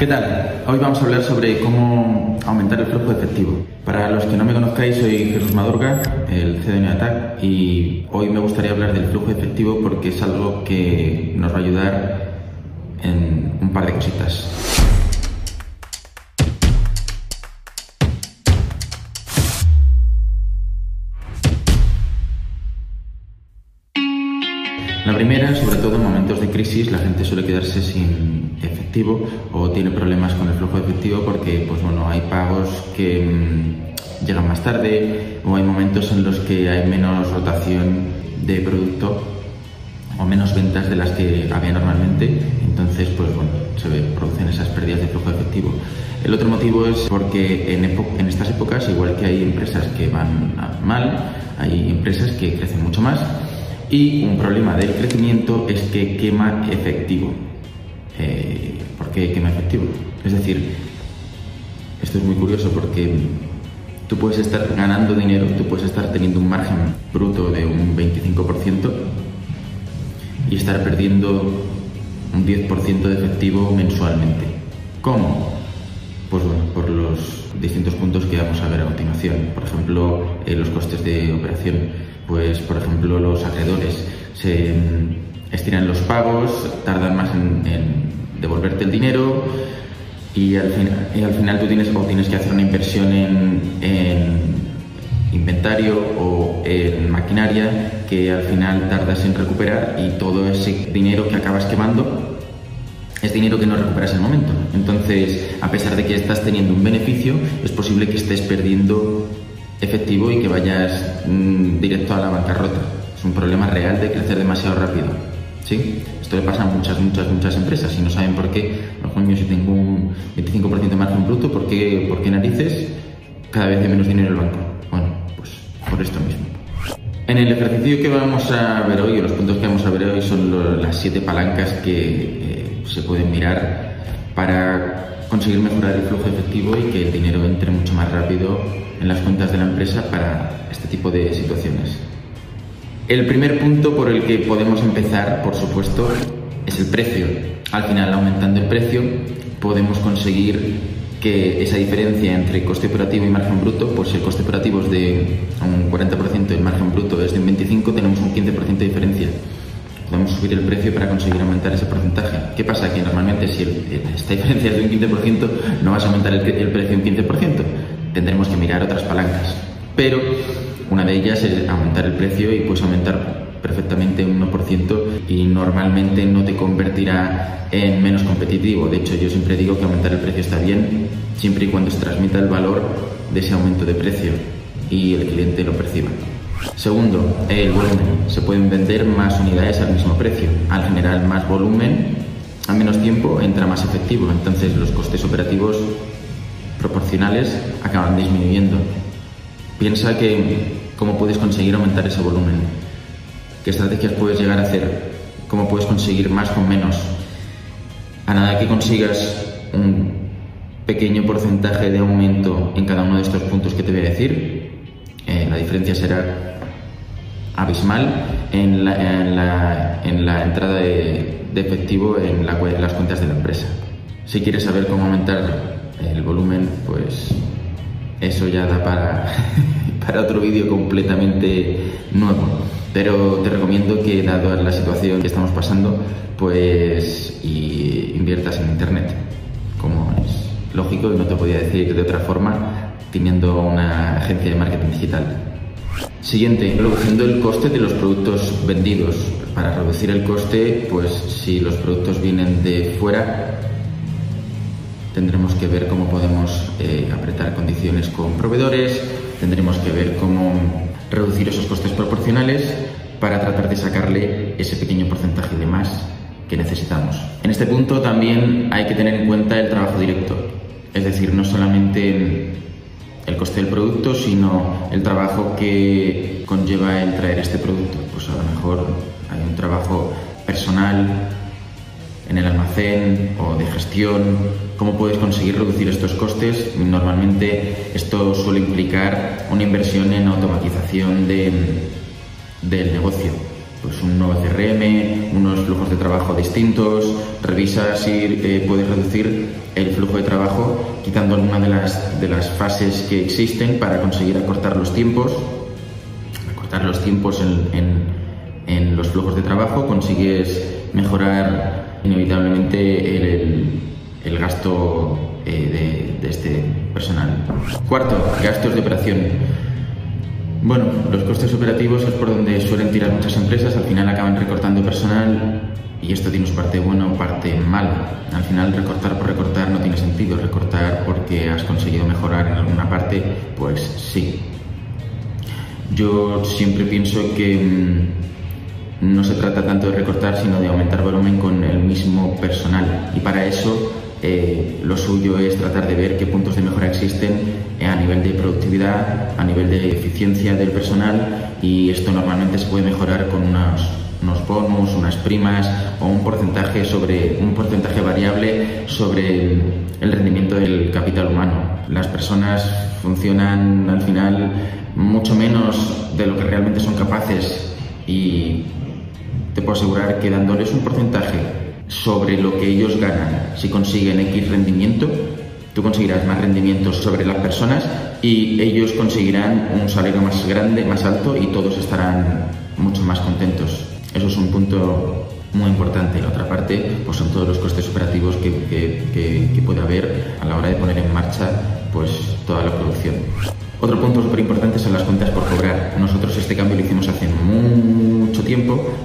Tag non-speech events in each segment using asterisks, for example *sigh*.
¿Qué tal? Hoy vamos a hablar sobre cómo aumentar el flujo efectivo. Para los que no me conozcáis, soy Jesús Madurga, el CEO de Attack, y hoy me gustaría hablar del flujo efectivo porque es algo que nos va a ayudar en un par de cositas. Primera, sobre todo en momentos de crisis, la gente suele quedarse sin efectivo o tiene problemas con el flujo de efectivo porque pues bueno, hay pagos que mm, llegan más tarde o hay momentos en los que hay menos rotación de producto o menos ventas de las que había normalmente, entonces pues bueno, se producen esas pérdidas de flujo de efectivo. El otro motivo es porque en, en estas épocas, igual que hay empresas que van mal, hay empresas que crecen mucho más y un problema del crecimiento es que quema efectivo. Eh, ¿Por qué quema efectivo? Es decir, esto es muy curioso porque tú puedes estar ganando dinero, tú puedes estar teniendo un margen bruto de un 25% y estar perdiendo un 10% de efectivo mensualmente. ¿Cómo? Pues bueno, por los distintos puntos que vamos a ver a continuación. Por ejemplo, eh, los costes de operación pues por ejemplo los acreedores se mm, estiran los pagos, tardan más en, devolverte el dinero y al, final tú tienes, o tienes que hacer una inversión en, inventario o en maquinaria que al final tardas en recuperar y todo ese dinero que acabas quemando es dinero que no recuperas en el momento. Entonces, a pesar de que estás teniendo un beneficio, es posible que estés perdiendo efectivo y que vayas mm, directo a la bancarrota. Es un problema real de crecer demasiado rápido. ¿Sí? Esto le pasa a muchas, muchas, muchas empresas y no saben por qué. Coño, si tengo un 25% de margen bruto, ¿por qué, ¿por qué narices cada vez hay menos dinero en el banco? Bueno, pues por esto mismo. En el ejercicio que vamos a ver hoy, o los puntos que vamos a ver hoy, son las siete palancas que se pueden mirar para conseguir mejorar el flujo efectivo y que el dinero entre mucho más rápido en las cuentas de la empresa para este tipo de situaciones. El primer punto por el que podemos empezar, por supuesto, es el precio. Al final, aumentando el precio, podemos conseguir que esa diferencia entre coste operativo y margen bruto, pues el coste operativo es de un 40% y el margen bruto es de un 25%, tenemos un 15% de diferencia podemos subir el precio para conseguir aumentar ese porcentaje. ¿Qué pasa? Que normalmente si esta diferencia es de un 15%, no vas a aumentar el, el precio un 15%. Tendremos que mirar otras palancas. Pero una de ellas es aumentar el precio y puedes aumentar perfectamente un 1% y normalmente no te convertirá en menos competitivo. De hecho, yo siempre digo que aumentar el precio está bien siempre y cuando se transmita el valor de ese aumento de precio y el cliente lo perciba. Segundo, el volumen. Se pueden vender más unidades al mismo precio. Al generar más volumen, a menos tiempo entra más efectivo. Entonces los costes operativos proporcionales acaban disminuyendo. Piensa que cómo puedes conseguir aumentar ese volumen. ¿Qué estrategias puedes llegar a hacer? ¿Cómo puedes conseguir más con menos? A nada que consigas un pequeño porcentaje de aumento en cada uno de estos puntos que te voy a decir, eh, la diferencia será abismal en la, en la, entrada de, efectivo en, las cuentas de la empresa. Si quieres saber cómo aumentar el volumen, pues eso ya da para, *laughs* otro vídeo completamente nuevo. Pero te recomiendo que, dado la situación que estamos pasando, pues inviertas en Internet, como es lógico y no te podía decir de otra forma, teniendo una agencia de marketing digital. Siguiente, reduciendo el coste de los productos vendidos. Para reducir el coste, pues si los productos vienen de fuera, tendremos que ver cómo podemos eh, apretar condiciones con proveedores, tendremos que ver cómo reducir esos costes proporcionales para tratar de sacarle ese pequeño porcentaje de más que necesitamos. En este punto también hay que tener en cuenta el trabajo directo, es decir, no solamente el coste del producto, sino el trabajo que conlleva el traer este producto. Pues a lo mejor hay un trabajo personal en el almacén o de gestión. ¿Cómo puedes conseguir reducir estos costes? Normalmente esto suele implicar una inversión en automatización del negocio. Pues un nuevo CRM, unos flujos de trabajo distintos, revisa si eh, puedes reducir el flujo de trabajo quitando alguna de las, de las fases que existen para conseguir acortar los tiempos, acortar los tiempos en, los flujos de trabajo, consigues mejorar inevitablemente el, gasto eh, de, de este personal. Cuarto, gastos de operación. Bueno, los costes operativos es por donde suelen tirar muchas empresas, al final acaban recortando personal y esto tiene su parte buena o parte mala. Al final recortar por recortar no tiene sentido, recortar porque has conseguido mejorar en alguna parte, pues sí. Yo siempre pienso que mm, no se trata tanto de recortar, sino de aumentar volumen con el mismo personal y para eso eh, lo suyo es tratar de ver qué puntos de mejora existen eh, a nivel de productividad, a nivel de eficiencia del personal y esto normalmente se puede mejorar con unos, unos bonus, unas primas o un porcentaje sobre un porcentaje variable sobre el, rendimiento del capital humano. Las personas funcionan al final mucho menos de lo que realmente son capaces y te puedo asegurar que dándoles un porcentaje sobre lo que ellos ganan. Si consiguen X rendimiento, tú conseguirás más rendimientos sobre las personas y ellos conseguirán un salario más grande, más alto y todos estarán mucho más contentos. Eso es un punto muy importante. La otra parte pues son todos los costes operativos que, que, puede haber a la hora de poner en marcha pues, toda la producción. Otro punto súper importante son las cuentas por cobrar. Nosotros este cambio lo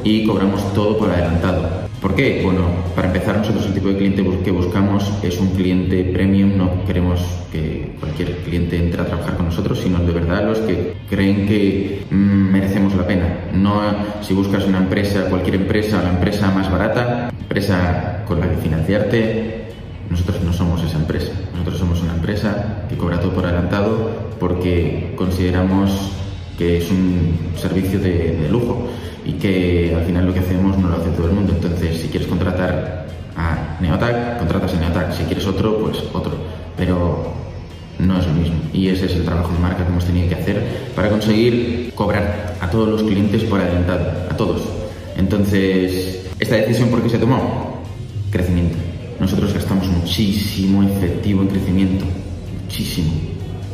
y cobramos todo por adelantado. ¿Por qué? Bueno, para empezar, nosotros el tipo de cliente que buscamos es un cliente premium, no queremos que cualquier cliente entre a trabajar con nosotros, sino de verdad los que creen que mm, merecemos la pena. No si buscas una empresa, cualquier empresa, la empresa más barata, empresa con la que financiarte, nosotros no somos esa empresa. Nosotros somos una empresa que cobra todo por adelantado porque consideramos que es un servicio de lujo y que al final lo que hacemos no lo hace todo el mundo. Entonces, si quieres contratar a Neotac, contratas a Neotac. Si quieres otro, pues otro. Pero no es lo mismo. Y ese es el trabajo de marca que hemos tenido que hacer para conseguir cobrar a todos los clientes por adelantado, a todos. Entonces, ¿esta decisión por qué se tomó? Crecimiento. Nosotros gastamos muchísimo efectivo en crecimiento, muchísimo,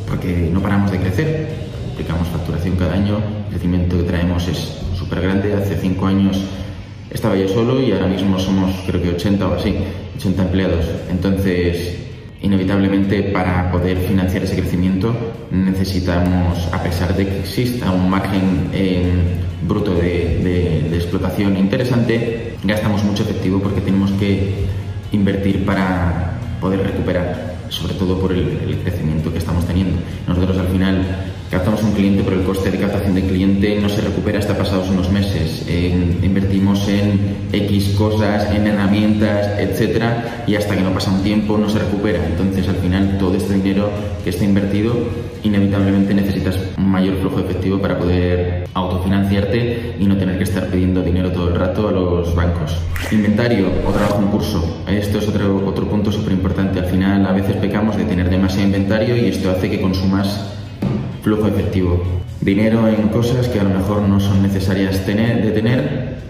porque no paramos de crecer. Aplicamos facturación cada año, el crecimiento que traemos es súper grande. Hace cinco años estaba yo solo y ahora mismo somos creo que 80 o así, 80 empleados. Entonces, inevitablemente para poder financiar ese crecimiento necesitamos, a pesar de que exista un margen eh, bruto de, explotación interesante, gastamos mucho efectivo porque tenemos que invertir para poder recuperar, sobre todo por el, el crecimiento que estamos teniendo. Nosotros al final captamos un cliente, pero el coste de captación de cliente no se recupera hasta pasados unos meses. invertimos en X cosas, en herramientas, etcétera, y hasta que no pasa un tiempo no se recupera. Entonces, al final, todo este dinero que está invertido, inevitablemente necesitas un mayor flujo efectivo para poder autofinanciarte y no tener que estar pidiendo dinero todo el rato a los bancos. Inventario o trabajo en curso. Esto es otro, otro punto súper importante. Al final, a veces pecamos de tener demasiado inventario y esto hace que consumas flujo efectivo. Dinero en cosas que a lo mejor no son necesarias tener, de tener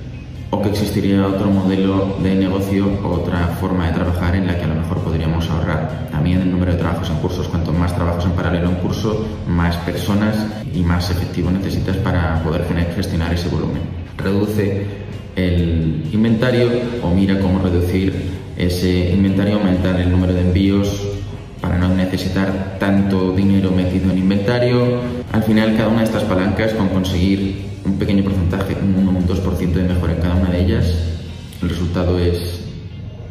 o que existiría otro modelo de negocio, otra forma de trabajar en la que a lo mejor podríamos ahorrar. También el número de trabajos en cursos, cuanto más trabajos en paralelo en curso, más personas y más efectivo necesitas para poder gestionar ese volumen. Reduce el inventario o mira cómo reducir ese inventario, aumentar el número de envíos no necesitar tanto dinero metido en inventario. Al final, cada una de estas palancas, con conseguir un pequeño porcentaje, un 1 o un 2% de mejora en cada una de ellas, el resultado es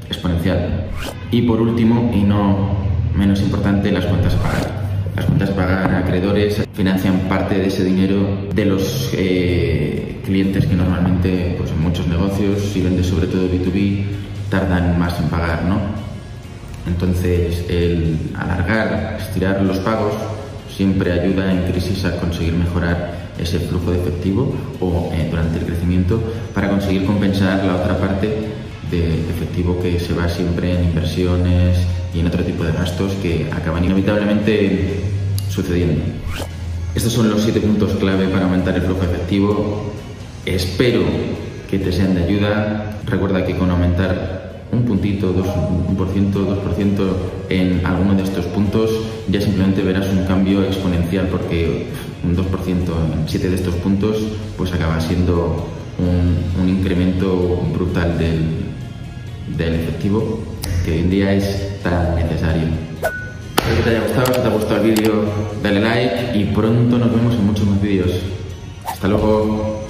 exponencial. Y por último, y no menos importante, las cuentas a pagar. Las cuentas a pagar a acreedores financian parte de ese dinero de los eh, clientes que normalmente, pues en muchos negocios, si vendes sobre todo B2B, tardan más en pagar, ¿no? Entonces, el alargar, estirar los pagos siempre ayuda en crisis a conseguir mejorar ese flujo de efectivo o eh, durante el crecimiento para conseguir compensar la otra parte de efectivo que se va siempre en inversiones y en otro tipo de gastos que acaban inevitablemente sucediendo. Estos son los siete puntos clave para aumentar el flujo efectivo. Espero que te sean de ayuda. Recuerda que con aumentar un puntito, dos, un por ciento, dos por ciento en alguno de estos puntos, ya simplemente verás un cambio exponencial porque un 2% en 7 de estos puntos pues acaba siendo un, un incremento brutal del, del efectivo que hoy en día es tan necesario. Espero que te haya gustado, si te ha gustado el vídeo dale like y pronto nos vemos en muchos más vídeos. Hasta luego.